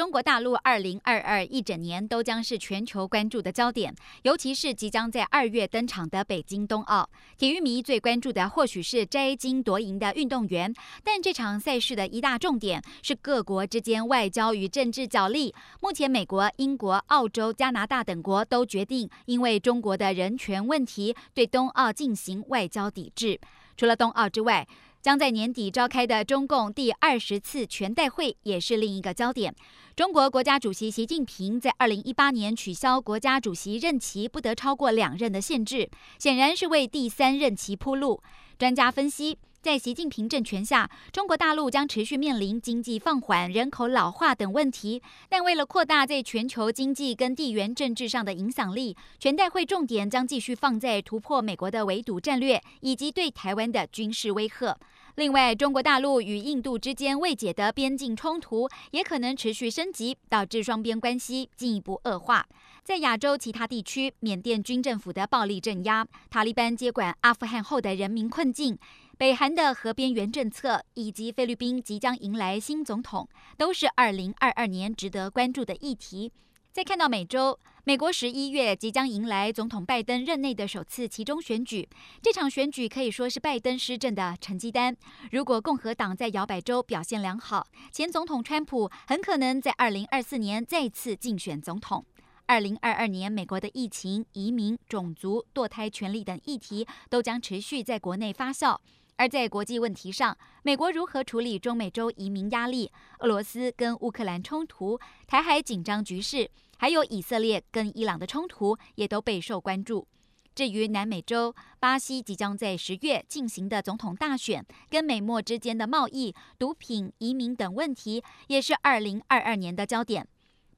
中国大陆二零二二一整年都将是全球关注的焦点，尤其是即将在二月登场的北京冬奥。体育迷最关注的或许是摘金夺银的运动员，但这场赛事的一大重点是各国之间外交与政治角力。目前，美国、英国、澳洲、加拿大等国都决定因为中国的人权问题，对冬奥进行外交抵制。除了冬奥之外，将在年底召开的中共第二十次全代会也是另一个焦点。中国国家主席习近平在二零一八年取消国家主席任期不得超过两任的限制，显然是为第三任期铺路。专家分析，在习近平政权下，中国大陆将持续面临经济放缓、人口老化等问题。但为了扩大在全球经济跟地缘政治上的影响力，全代会重点将继续放在突破美国的围堵战略以及对台湾的军事威吓。另外，中国大陆与印度之间未解的边境冲突也可能持续升级，导致双边关系进一步恶化。在亚洲其他地区，缅甸军政府的暴力镇压、塔利班接管阿富汗后的人民困境、北韩的核边缘政策，以及菲律宾即将迎来新总统，都是二零二二年值得关注的议题。再看到美洲，美国十一月即将迎来总统拜登任内的首次期中选举，这场选举可以说是拜登施政的成绩单。如果共和党在摇摆州表现良好，前总统川普很可能在二零二四年再次竞选总统。二零二二年，美国的疫情、移民、种族、堕胎权利等议题都将持续在国内发酵。而在国际问题上，美国如何处理中美洲移民压力、俄罗斯跟乌克兰冲突、台海紧张局势，还有以色列跟伊朗的冲突，也都备受关注。至于南美洲，巴西即将在十月进行的总统大选，跟美墨之间的贸易、毒品、移民等问题，也是二零二二年的焦点。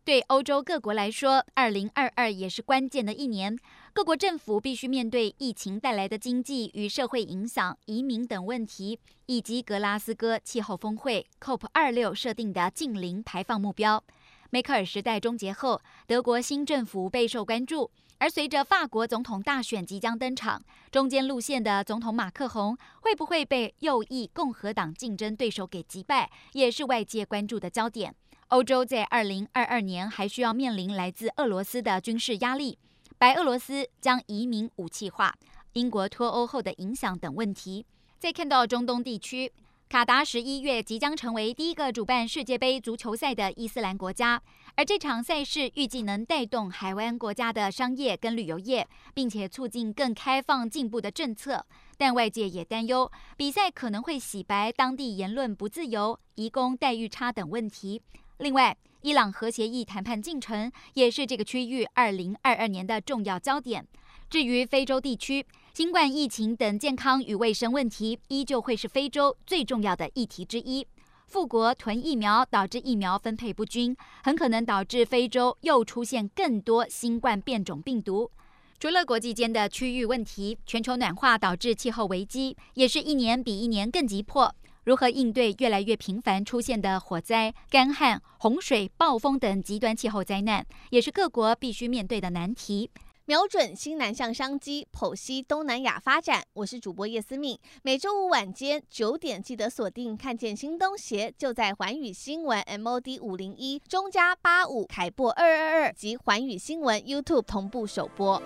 对欧洲各国来说，二零二二也是关键的一年。各国政府必须面对疫情带来的经济与社会影响、移民等问题，以及格拉斯哥气候峰会 （COP 二六）设定的近零排放目标。梅克尔时代终结后，德国新政府备受关注。而随着法国总统大选即将登场，中间路线的总统马克宏会不会被右翼共和党竞争对手给击败，也是外界关注的焦点。欧洲在二零二二年还需要面临来自俄罗斯的军事压力，白俄罗斯将移民武器化，英国脱欧后的影响等问题。再看到中东地区，卡达十一月即将成为第一个主办世界杯足球赛的伊斯兰国家，而这场赛事预计能带动海湾国家的商业跟旅游业，并且促进更开放进步的政策。但外界也担忧，比赛可能会洗白当地言论不自由、移工待遇差等问题。另外，伊朗核协议谈判进程也是这个区域二零二二年的重要焦点。至于非洲地区，新冠疫情等健康与卫生问题依旧会是非洲最重要的议题之一。富国囤疫苗导致疫苗分配不均，很可能导致非洲又出现更多新冠变种病毒。除了国际间的区域问题，全球暖化导致气候危机也是一年比一年更急迫。如何应对越来越频繁出现的火灾、干旱、洪水、暴风等极端气候灾难，也是各国必须面对的难题。瞄准新南向商机，剖析东南亚发展。我是主播叶思敏，每周五晚间九点记得锁定。看见新东协就在环宇新闻 MOD 五零一中加八五凯播二二二及环宇新闻 YouTube 同步首播。